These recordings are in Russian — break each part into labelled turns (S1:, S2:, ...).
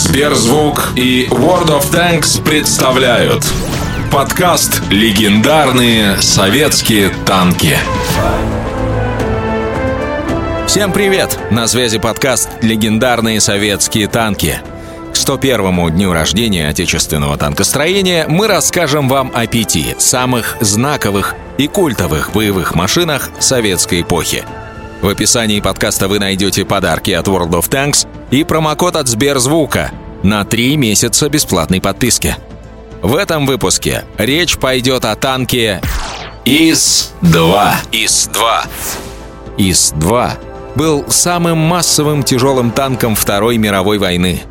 S1: Сберзвук и World of Tanks представляют подкаст «Легендарные советские танки».
S2: Всем привет! На связи подкаст «Легендарные советские танки». К 101-му дню рождения отечественного танкостроения мы расскажем вам о пяти самых знаковых и культовых боевых машинах советской эпохи. В описании подкаста вы найдете подарки от World of Tanks и промокод от Сберзвука на три месяца бесплатной подписки. В этом выпуске речь пойдет о танке ИС-2. ИС-2. ИС-2 был самым массовым тяжелым танком Второй мировой войны.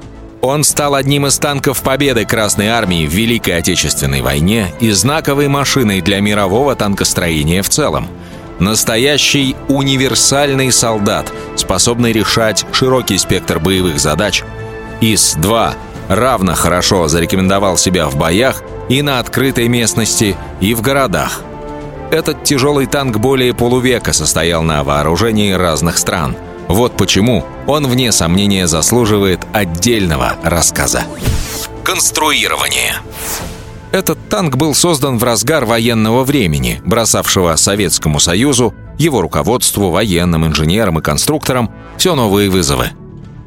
S2: Он стал одним из танков победы Красной Армии в Великой Отечественной войне и знаковой машиной для мирового танкостроения в целом. Настоящий универсальный солдат, способный решать широкий спектр боевых задач. ИС-2 равно хорошо зарекомендовал себя в боях и на открытой местности, и в городах. Этот тяжелый танк более полувека состоял на вооружении разных стран. Вот почему он, вне сомнения, заслуживает отдельного рассказа. Конструирование. Этот танк был создан в разгар военного времени, бросавшего Советскому Союзу, его руководству, военным инженерам и конструкторам все новые вызовы.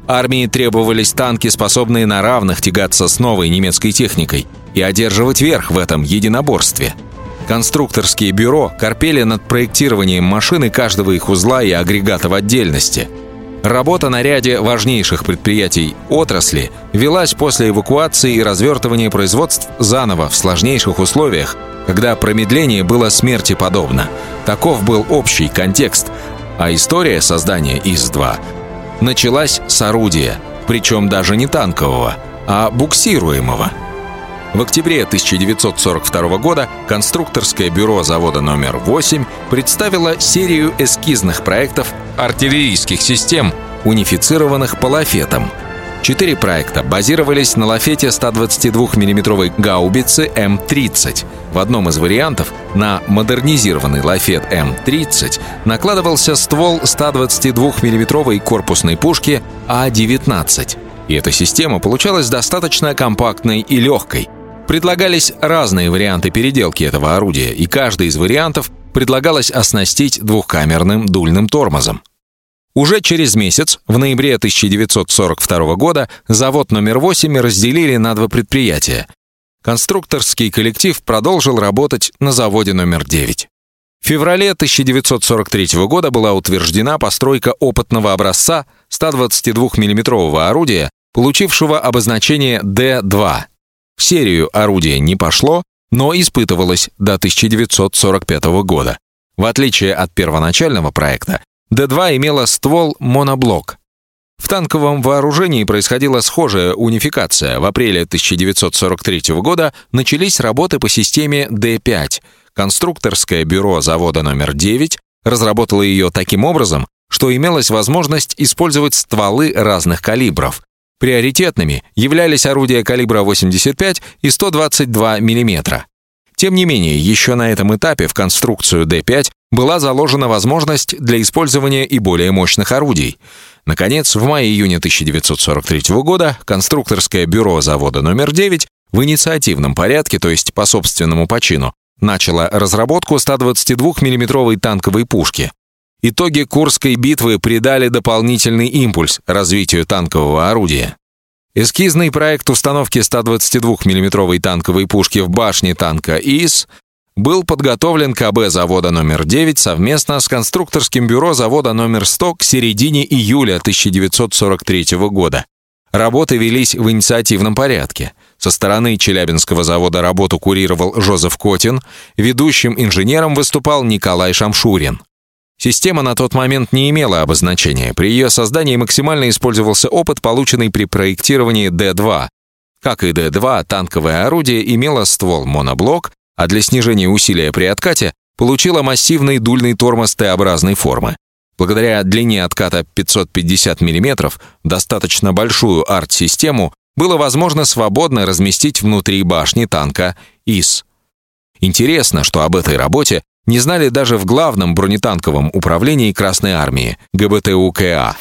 S2: Армии требовались танки, способные на равных тягаться с новой немецкой техникой и одерживать верх в этом единоборстве. Конструкторские бюро корпели над проектированием машины каждого их узла и агрегата в отдельности. Работа на ряде важнейших предприятий отрасли велась после эвакуации и развертывания производств заново в сложнейших условиях, когда промедление было смерти подобно. Таков был общий контекст, а история создания ИС-2 началась с орудия, причем даже не танкового, а буксируемого. В октябре 1942 года конструкторское бюро завода номер 8 представило серию эскизных проектов артиллерийских систем, унифицированных по лафетам. Четыре проекта базировались на лафете 122 миллиметровой гаубицы М-30. В одном из вариантов на модернизированный лафет М-30 накладывался ствол 122 миллиметровой корпусной пушки А-19. И эта система получалась достаточно компактной и легкой. Предлагались разные варианты переделки этого орудия, и каждый из вариантов предлагалось оснастить двухкамерным дульным тормозом. Уже через месяц, в ноябре 1942 года, завод номер 8 разделили на два предприятия. Конструкторский коллектив продолжил работать на заводе номер 9. В феврале 1943 года была утверждена постройка опытного образца 122 миллиметрового орудия, получившего обозначение Д-2. В серию орудие не пошло, но испытывалось до 1945 года. В отличие от первоначального проекта, Д-2 имела ствол моноблок. В танковом вооружении происходила схожая унификация. В апреле 1943 года начались работы по системе Д-5. Конструкторское бюро завода номер 9 разработало ее таким образом, что имелась возможность использовать стволы разных калибров. Приоритетными являлись орудия калибра 85 и 122 мм. Тем не менее, еще на этом этапе в конструкцию Д-5 была заложена возможность для использования и более мощных орудий. Наконец, в мае-июне 1943 года конструкторское бюро завода номер 9 в инициативном порядке, то есть по собственному почину, начало разработку 122 миллиметровой танковой пушки. Итоги Курской битвы придали дополнительный импульс развитию танкового орудия. Эскизный проект установки 122 миллиметровой танковой пушки в башне танка ИС был подготовлен КБ завода номер 9 совместно с конструкторским бюро завода номер 100 к середине июля 1943 года. Работы велись в инициативном порядке. Со стороны Челябинского завода работу курировал Жозеф Котин, ведущим инженером выступал Николай Шамшурин. Система на тот момент не имела обозначения. При ее создании максимально использовался опыт, полученный при проектировании Д-2. Как и Д-2, танковое орудие имело ствол моноблок, а для снижения усилия при откате получило массивный дульный тормоз Т-образной формы. Благодаря длине отката 550 мм, достаточно большую арт-систему было возможно свободно разместить внутри башни танка ИС. Интересно, что об этой работе не знали даже в главном бронетанковом управлении Красной Армии, ГБТУКА.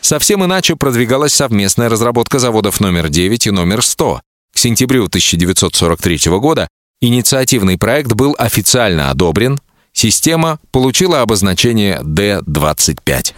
S2: Совсем иначе продвигалась совместная разработка заводов номер 9 и номер 100. К сентябрю 1943 года инициативный проект был официально одобрен, система получила обозначение Д-25.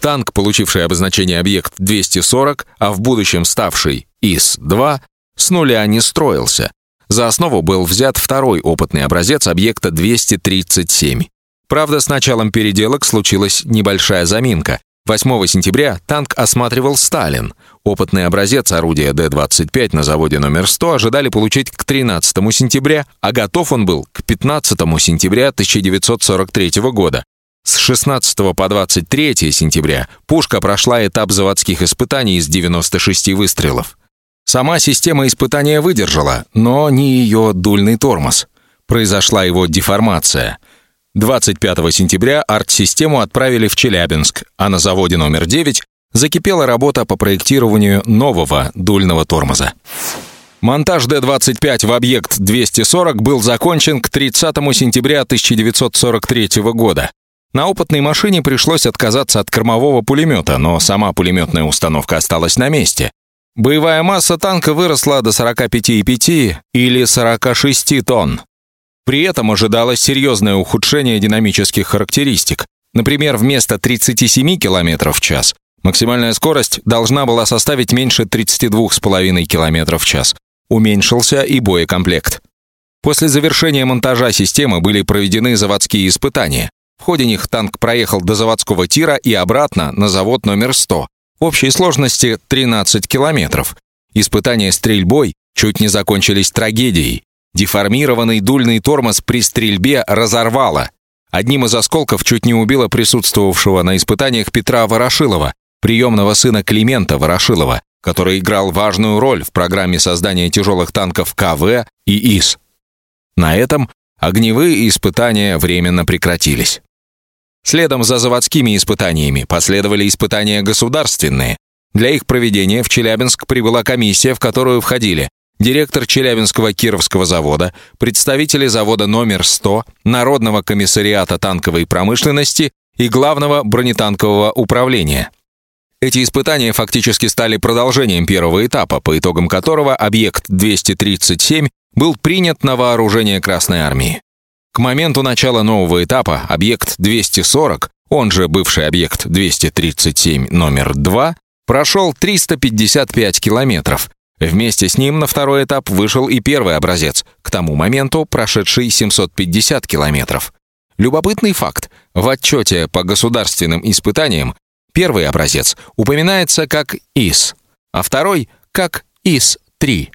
S2: Танк, получивший обозначение «Объект-240», а в будущем ставший ИС-2, с нуля не строился. За основу был взят второй опытный образец объекта 237. Правда, с началом переделок случилась небольшая заминка. 8 сентября танк осматривал Сталин. Опытный образец орудия Д-25 на заводе номер 100 ожидали получить к 13 сентября, а готов он был к 15 сентября 1943 года. С 16 по 23 сентября пушка прошла этап заводских испытаний из 96 выстрелов. Сама система испытания выдержала, но не ее дульный тормоз. Произошла его деформация. 25 сентября арт-систему отправили в Челябинск, а на заводе номер 9 закипела работа по проектированию нового дульного тормоза. Монтаж Д-25 в объект 240 был закончен к 30 сентября 1943 года. На опытной машине пришлось отказаться от кормового пулемета, но сама пулеметная установка осталась на месте. Боевая масса танка выросла до 45,5 или 46 тонн. При этом ожидалось серьезное ухудшение динамических характеристик. Например, вместо 37 км в час максимальная скорость должна была составить меньше 32,5 км в час. Уменьшился и боекомплект. После завершения монтажа системы были проведены заводские испытания. В ходе них танк проехал до заводского тира и обратно на завод номер 100. Общей сложности 13 километров. Испытания стрельбой чуть не закончились трагедией. Деформированный дульный тормоз при стрельбе разорвало. Одним из осколков чуть не убило присутствовавшего на испытаниях Петра Ворошилова, приемного сына Климента Ворошилова, который играл важную роль в программе создания тяжелых танков КВ и ИС. На этом огневые испытания временно прекратились. Следом за заводскими испытаниями последовали испытания государственные. Для их проведения в Челябинск прибыла комиссия, в которую входили директор Челябинского Кировского завода, представители завода номер 100, Народного комиссариата танковой промышленности и Главного бронетанкового управления. Эти испытания фактически стали продолжением первого этапа, по итогам которого объект 237 был принят на вооружение Красной армии. К моменту начала нового этапа объект 240, он же бывший объект 237 номер 2, прошел 355 километров, Вместе с ним на второй этап вышел и первый образец, к тому моменту прошедший 750 километров. Любопытный факт. В отчете по государственным испытаниям первый образец упоминается как ИС, а второй как ИС-3.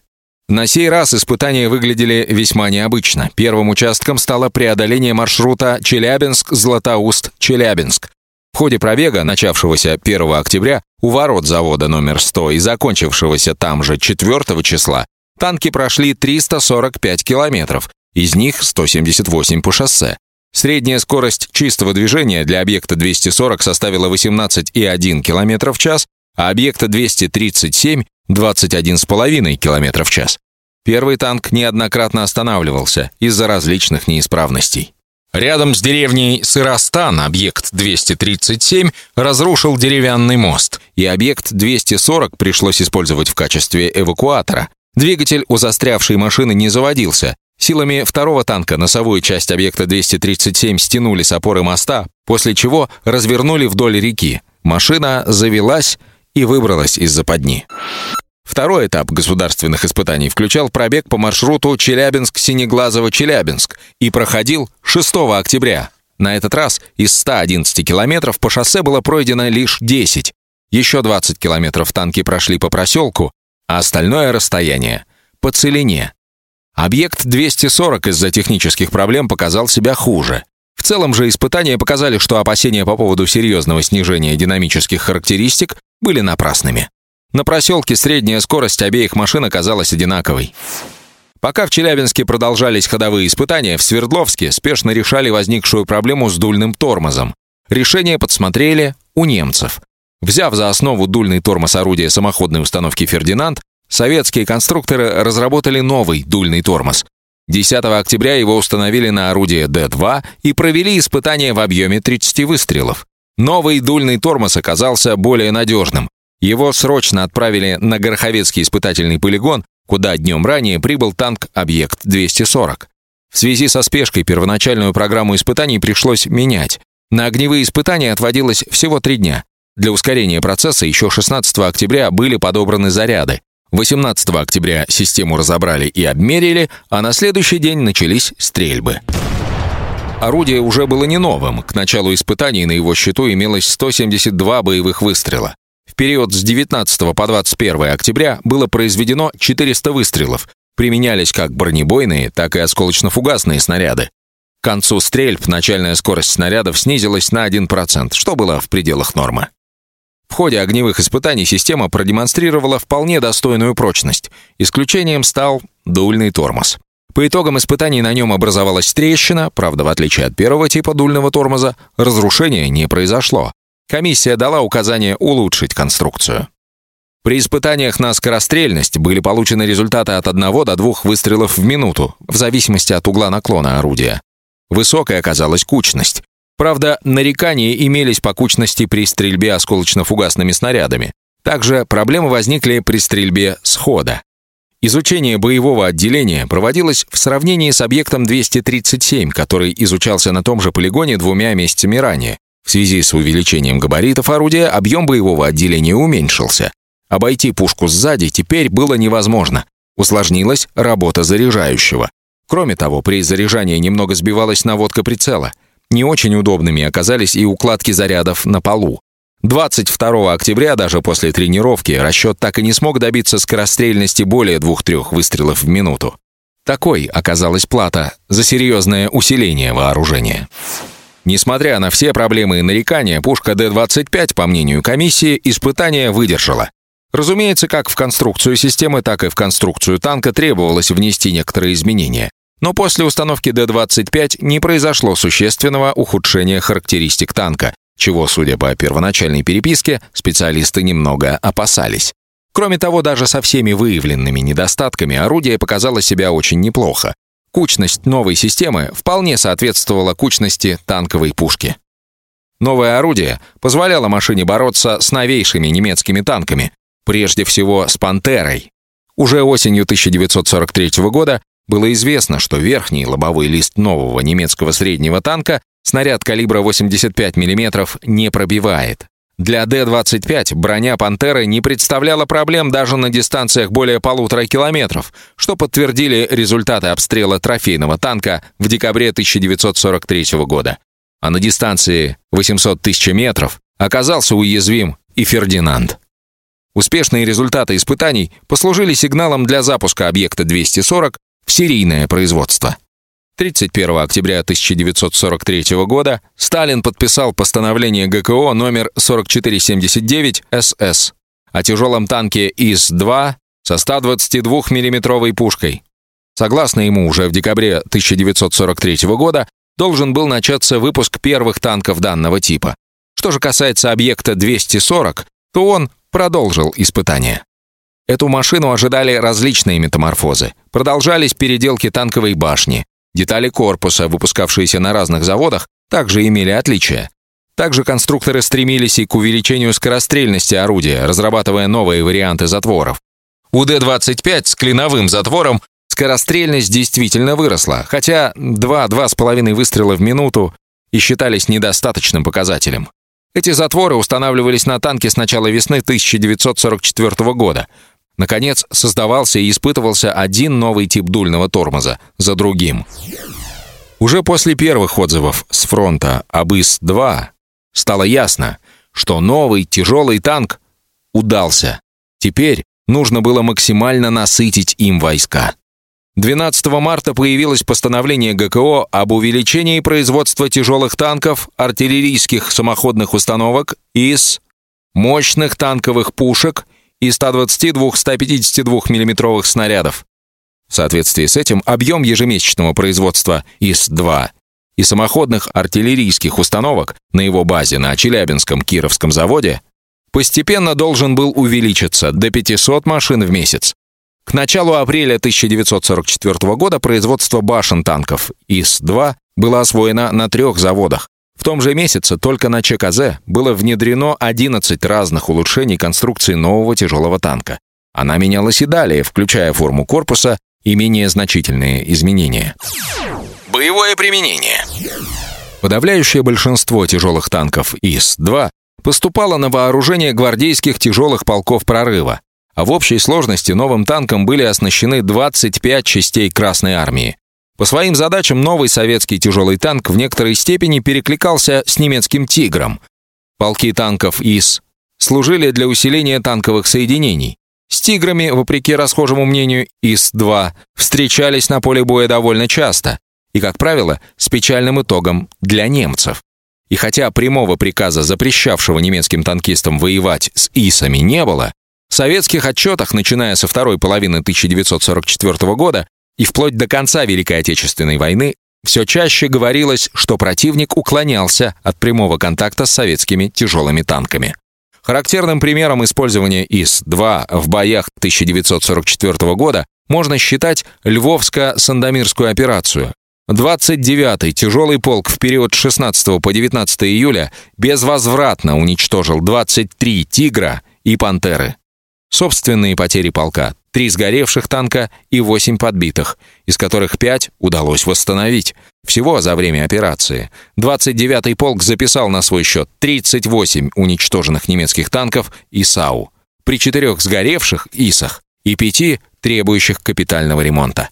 S2: На сей раз испытания выглядели весьма необычно. Первым участком стало преодоление маршрута Челябинск-Златоуст-Челябинск. В ходе пробега, начавшегося 1 октября, у ворот завода номер 100 и закончившегося там же 4 числа, танки прошли 345 километров, из них 178 по шоссе. Средняя скорость чистого движения для объекта 240 составила 18,1 км в час, а объекта 237 – 21,5 км в час. Первый танк неоднократно останавливался из-за различных неисправностей. Рядом с деревней Сыростан объект 237 разрушил деревянный мост, и объект 240 пришлось использовать в качестве эвакуатора. Двигатель у застрявшей машины не заводился. Силами второго танка носовую часть объекта 237 стянули с опоры моста, после чего развернули вдоль реки. Машина завелась и выбралась из западни. Второй этап государственных испытаний включал пробег по маршруту Челябинск-Синеглазово-Челябинск и проходил 6 октября. На этот раз из 111 километров по шоссе было пройдено лишь 10. Еще 20 километров танки прошли по проселку, а остальное расстояние — по целине. Объект 240 из-за технических проблем показал себя хуже. В целом же испытания показали, что опасения по поводу серьезного снижения динамических характеристик были напрасными. На проселке средняя скорость обеих машин оказалась одинаковой. Пока в Челябинске продолжались ходовые испытания, в Свердловске спешно решали возникшую проблему с дульным тормозом. Решение подсмотрели у немцев. Взяв за основу дульный тормоз орудия самоходной установки «Фердинанд», советские конструкторы разработали новый дульный тормоз. 10 октября его установили на орудие Д-2 и провели испытания в объеме 30 выстрелов. Новый дульный тормоз оказался более надежным. Его срочно отправили на Гороховецкий испытательный полигон, куда днем ранее прибыл танк «Объект-240». В связи со спешкой первоначальную программу испытаний пришлось менять. На огневые испытания отводилось всего три дня. Для ускорения процесса еще 16 октября были подобраны заряды. 18 октября систему разобрали и обмерили, а на следующий день начались стрельбы. Орудие уже было не новым. К началу испытаний на его счету имелось 172 боевых выстрела. В период с 19 по 21 октября было произведено 400 выстрелов. Применялись как бронебойные, так и осколочно-фугасные снаряды. К концу стрельб начальная скорость снарядов снизилась на 1%, что было в пределах нормы. В ходе огневых испытаний система продемонстрировала вполне достойную прочность. Исключением стал дульный тормоз. По итогам испытаний на нем образовалась трещина, правда, в отличие от первого типа дульного тормоза, разрушения не произошло. Комиссия дала указание улучшить конструкцию. При испытаниях на скорострельность были получены результаты от 1 до 2 выстрелов в минуту, в зависимости от угла наклона орудия. Высокой оказалась кучность. Правда, нарекания имелись по кучности при стрельбе осколочно-фугасными снарядами. Также проблемы возникли при стрельбе с хода. Изучение боевого отделения проводилось в сравнении с объектом 237, который изучался на том же полигоне двумя месяцами ранее. В связи с увеличением габаритов орудия объем боевого отделения уменьшился. Обойти пушку сзади теперь было невозможно. Усложнилась работа заряжающего. Кроме того, при заряжании немного сбивалась наводка прицела – не очень удобными оказались и укладки зарядов на полу. 22 октября, даже после тренировки, расчет так и не смог добиться скорострельности более двух-трех выстрелов в минуту. Такой оказалась плата за серьезное усиление вооружения. Несмотря на все проблемы и нарекания, пушка Д-25, по мнению комиссии, испытания выдержала. Разумеется, как в конструкцию системы, так и в конструкцию танка требовалось внести некоторые изменения. Но после установки Д-25 не произошло существенного ухудшения характеристик танка, чего, судя по первоначальной переписке, специалисты немного опасались. Кроме того, даже со всеми выявленными недостатками орудие показало себя очень неплохо. Кучность новой системы вполне соответствовала кучности танковой пушки. Новое орудие позволяло машине бороться с новейшими немецкими танками, прежде всего с «Пантерой». Уже осенью 1943 года было известно, что верхний лобовой лист нового немецкого среднего танка снаряд калибра 85 мм не пробивает. Для Д-25 броня «Пантеры» не представляла проблем даже на дистанциях более полутора километров, что подтвердили результаты обстрела трофейного танка в декабре 1943 года. А на дистанции 800 тысяч метров оказался уязвим и Фердинанд. Успешные результаты испытаний послужили сигналом для запуска объекта 240 в серийное производство. 31 октября 1943 года Сталин подписал постановление ГКО номер 4479 СС о тяжелом танке ИС-2 со 122 миллиметровой пушкой. Согласно ему, уже в декабре 1943 года должен был начаться выпуск первых танков данного типа. Что же касается объекта 240, то он продолжил испытания. Эту машину ожидали различные метаморфозы. Продолжались переделки танковой башни. Детали корпуса, выпускавшиеся на разных заводах, также имели отличия. Также конструкторы стремились и к увеличению скорострельности орудия, разрабатывая новые варианты затворов. У Д-25 с клиновым затвором скорострельность действительно выросла, хотя 2-2,5 выстрела в минуту и считались недостаточным показателем. Эти затворы устанавливались на танке с начала весны 1944 года – Наконец, создавался и испытывался один новый тип дульного тормоза за другим. Уже после первых отзывов с фронта об ИС-2 стало ясно, что новый тяжелый танк удался. Теперь нужно было максимально насытить им войска. 12 марта появилось постановление ГКО об увеличении производства тяжелых танков, артиллерийских самоходных установок, ИС, мощных танковых пушек и 122-152 мм снарядов. В соответствии с этим объем ежемесячного производства ИС-2 и самоходных артиллерийских установок на его базе на Челябинском Кировском заводе постепенно должен был увеличиться до 500 машин в месяц. К началу апреля 1944 года производство башен танков ИС-2 было освоено на трех заводах В том же месяце только на ЧКЗ было внедрено 11 разных улучшений конструкции нового тяжелого танка. Она менялась и далее, включая форму корпуса и менее значительные изменения.
S1: Боевое применение.
S2: Подавляющее большинство тяжелых танков ИС-2 поступало на вооружение гвардейских тяжелых полков прорыва, а в общей сложности новым танком были оснащены 25 частей Красной армии. По своим задачам новый советский тяжелый танк в некоторой степени перекликался с немецким «Тигром». Полки танков ИС служили для усиления танковых соединений. С «Тиграми», вопреки расхожему мнению ИС-2, встречались на поле боя довольно часто и, как правило, с печальным итогом для немцев. И хотя прямого приказа, запрещавшего немецким танкистам воевать с ИСами, не было, в советских отчетах, начиная со второй половины 1944 года и вплоть до конца Великой Отечественной войны, все чаще говорилось, что противник уклонялся от прямого контакта с советскими тяжелыми танками. Характерным примером использования ИС-2 в боях 1944 года можно считать Львовско-Сандомирскую операцию. 29-й тяжелый полк в период с 16 по 19 июля безвозвратно уничтожил 23 «Тигра» и «Пантеры». Собственные потери полка – три сгоревших танка и восемь подбитых, из которых пять удалось восстановить. Всего за время операции. 29-й полк записал на свой счет 38 уничтоженных немецких танков и САУ, при четырех сгоревших ИСах и пяти требующих капитального ремонта.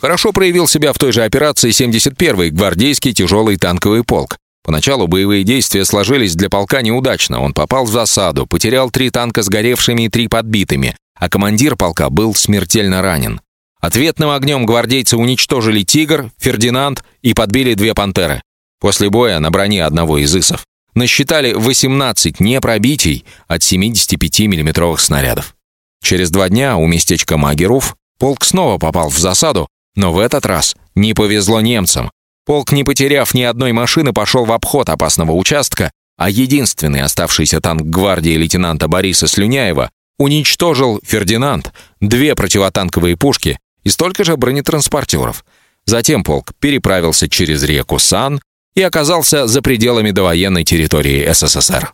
S2: Хорошо проявил себя в той же операции 71-й гвардейский тяжелый танковый полк. Поначалу боевые действия сложились для полка неудачно. Он попал в засаду, потерял три танка сгоревшими и три подбитыми, а командир полка был смертельно ранен. Ответным огнем гвардейцы уничтожили «Тигр», «Фердинанд» и подбили две «Пантеры». После боя на броне одного из ИСов насчитали 18 непробитий от 75 миллиметровых снарядов. Через два дня у местечка Магеров полк снова попал в засаду, но в этот раз не повезло немцам. Полк, не потеряв ни одной машины, пошел в обход опасного участка, а единственный оставшийся танк гвардии лейтенанта Бориса Слюняева уничтожил «Фердинанд», две противотанковые пушки и столько же бронетранспортеров. Затем полк переправился через реку Сан и оказался за пределами довоенной территории СССР.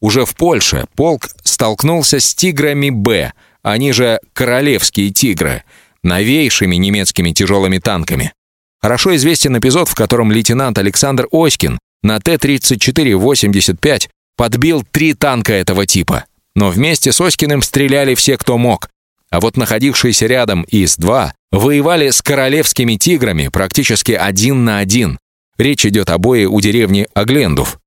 S2: Уже в Польше полк столкнулся с «Тиграми Б», они же «Королевские тигры», новейшими немецкими тяжелыми танками. Хорошо известен эпизод, в котором лейтенант Александр Оськин на Т-34-85 подбил три танка этого типа. Но вместе с Оськиным стреляли все, кто мог. А вот находившиеся рядом ИС-2 воевали с королевскими тиграми практически один на один. Речь идет о бое у деревни Аглендов.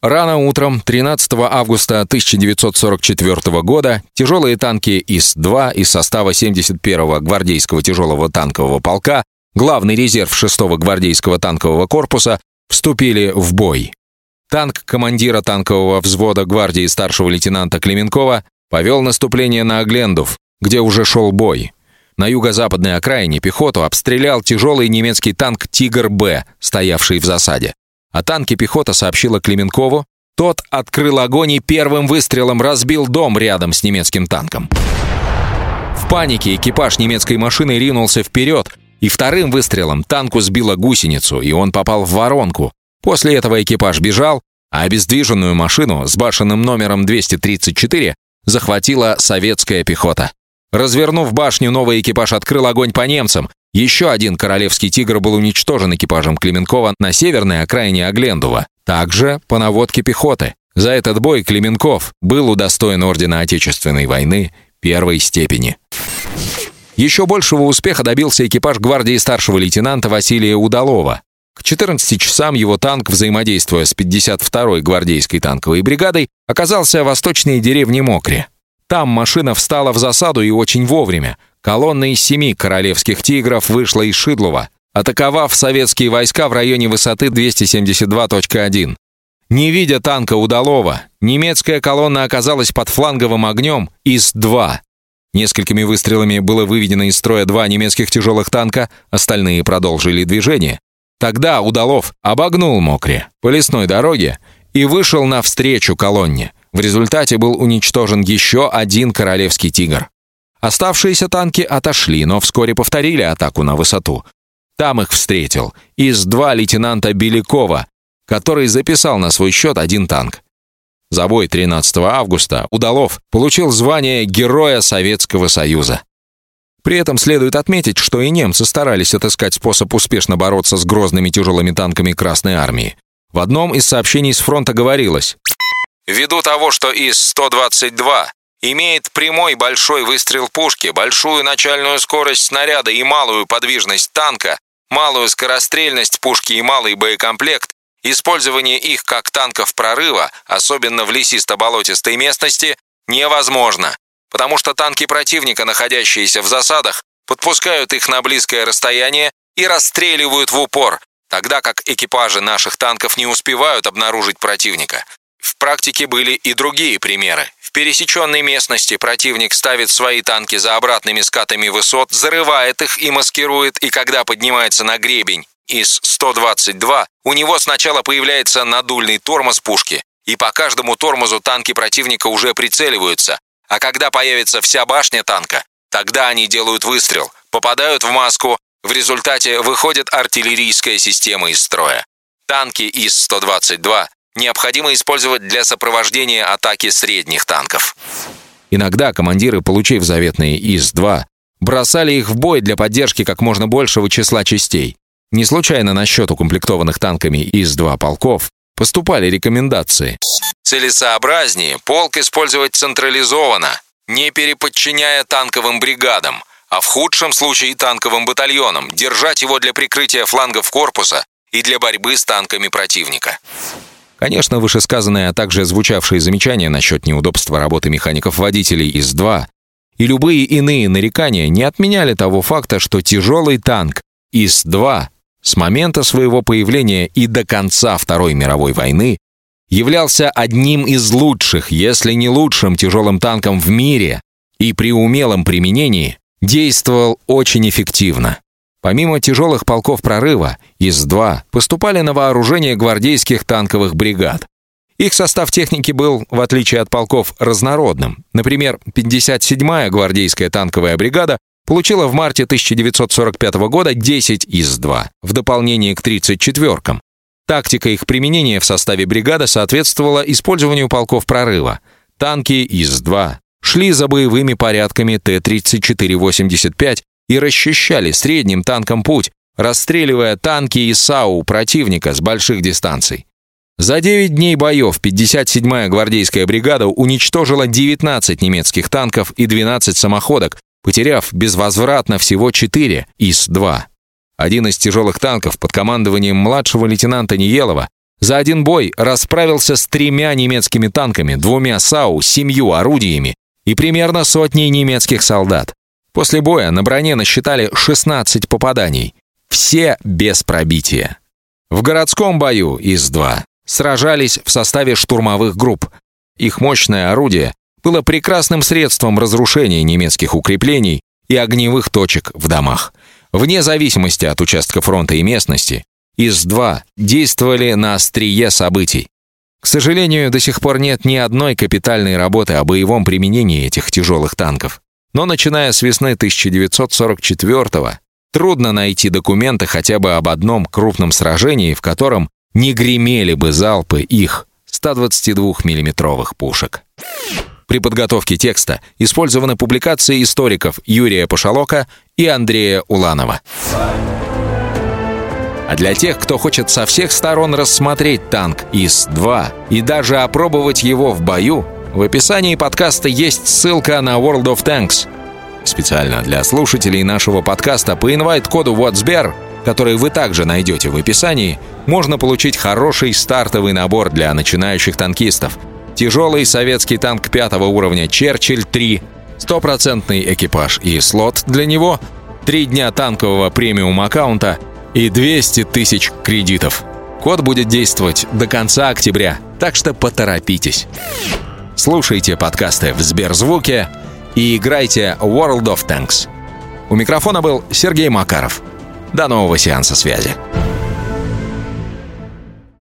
S2: Рано утром 13 августа 1944 года тяжелые танки ИС-2 из состава 71-го гвардейского тяжелого танкового полка главный резерв 6-го гвардейского танкового корпуса, вступили в бой. Танк командира танкового взвода гвардии старшего лейтенанта Клеменкова повел наступление на Оглендов, где уже шел бой. На юго-западной окраине пехоту обстрелял тяжелый немецкий танк «Тигр-Б», стоявший в засаде. О танке пехота сообщила Клеменкову, тот открыл огонь и первым выстрелом разбил дом рядом с немецким танком. В панике экипаж немецкой машины ринулся вперед, и вторым выстрелом танку сбило гусеницу, и он попал в воронку. После этого экипаж бежал, а обездвиженную машину с башенным номером 234 захватила советская пехота. Развернув башню, новый экипаж открыл огонь по немцам. Еще один королевский «Тигр» был уничтожен экипажем Клеменкова на северной окраине Оглендова, также по наводке пехоты. За этот бой Клеменков был удостоен Ордена Отечественной войны первой степени. Еще большего успеха добился экипаж гвардии старшего лейтенанта Василия Удалова. К 14 часам его танк, взаимодействуя с 52-й гвардейской танковой бригадой, оказался в восточной деревне Мокре. Там машина встала в засаду и очень вовремя. Колонна из семи королевских «Тигров» вышла из Шидлова, атаковав советские войска в районе высоты 272.1. Не видя танка Удалова, немецкая колонна оказалась под фланговым огнем ИС-2. Несколькими выстрелами было выведено из строя два немецких тяжелых танка, остальные продолжили движение. Тогда Удалов обогнул Мокре по лесной дороге и вышел навстречу колонне. В результате был уничтожен еще один королевский «Тигр». Оставшиеся танки отошли, но вскоре повторили атаку на высоту. Там их встретил из два лейтенанта Белякова, который записал на свой счет один танк. За бой 13 августа Удалов получил звание Героя Советского Союза. При этом следует отметить, что и немцы старались отыскать способ успешно бороться с грозными тяжелыми танками Красной Армии. В одном из сообщений с фронта говорилось
S1: Ввиду того, что ИС-122 имеет прямой большой выстрел пушки, большую начальную скорость снаряда и малую подвижность танка, малую скорострельность пушки и малый боекомплект, использование их как танков прорыва, особенно в лесисто-болотистой местности, невозможно, потому что танки противника, находящиеся в засадах, подпускают их на близкое расстояние и расстреливают в упор, тогда как экипажи наших танков не успевают обнаружить противника. В практике были и другие примеры. В пересеченной местности противник ставит свои танки за обратными скатами высот, зарывает их и маскирует, и когда поднимается на гребень из 122, у него сначала появляется надульный тормоз пушки, и по каждому тормозу танки противника уже прицеливаются, а когда появится вся башня танка, тогда они делают выстрел, попадают в маску, в результате выходит артиллерийская система из строя. Танки ИС-122 необходимо использовать для сопровождения атаки средних танков.
S2: Иногда командиры, получив заветные ИС-2, бросали их в бой для поддержки как можно большего числа частей. Не случайно на счет укомплектованных танками ИС-2 полков поступали рекомендации.
S1: Целесообразнее полк использовать централизованно, не переподчиняя танковым бригадам, а в худшем случае танковым батальонам, держать его для прикрытия флангов корпуса и для борьбы с танками противника.
S2: Конечно, вышесказанные, а также звучавшие замечания насчет неудобства работы механиков-водителей ИС-2 и любые иные нарекания не отменяли того факта, что тяжелый танк ИС-2 с момента своего появления и до конца Второй мировой войны являлся одним из лучших, если не лучшим тяжелым танком в мире и при умелом применении действовал очень эффективно. Помимо тяжелых полков прорыва, ИС-2 поступали на вооружение гвардейских танковых бригад. Их состав техники был, в отличие от полков, разнородным. Например, 57-я гвардейская танковая бригада получила в марте 1945 года 10 ИС-2, в дополнение к 34-кам. Тактика их применения в составе бригады соответствовала использованию полков прорыва. Танки ИС-2 шли за боевыми порядками Т-34-85 и расчищали средним танком путь, расстреливая танки и САУ противника с больших дистанций. За 9 дней боев 57-я гвардейская бригада уничтожила 19 немецких танков и 12 самоходок, потеряв безвозвратно всего 4 ИС-2. Один из тяжелых танков под командованием младшего лейтенанта Ниелова за один бой расправился с тремя немецкими танками, двумя САУ, семью орудиями и примерно сотней немецких солдат. После боя на броне насчитали 16 попаданий, все без пробития. В городском бою ИС-2 сражались в составе штурмовых групп. Их мощное орудие было прекрасным средством разрушения немецких укреплений и огневых точек в домах. Вне зависимости от участка фронта и местности, ИС-2 действовали на острие событий. К сожалению, до сих пор нет ни одной капитальной работы о боевом применении этих тяжелых танков. Но начиная с весны 1944 трудно найти документы хотя бы об одном крупном сражении, в котором не гремели бы залпы их 122 миллиметровых пушек. При подготовке текста использованы публикации историков Юрия Пошалока и Андрея Уланова. А для тех, кто хочет со всех сторон рассмотреть танк ИС-2 и даже опробовать его в бою, в описании подкаста есть ссылка на World of Tanks. Специально для слушателей нашего подкаста по инвайт-коду WhatsBear, который вы также найдете в описании, можно получить хороший стартовый набор для начинающих танкистов. Тяжелый советский танк пятого уровня «Черчилль-3», стопроцентный экипаж и слот для него, три дня танкового премиум аккаунта и 200 тысяч кредитов. Код будет действовать до конца октября, так что поторопитесь. Слушайте подкасты в Сберзвуке и играйте World of Tanks. У микрофона был Сергей Макаров. До нового сеанса связи.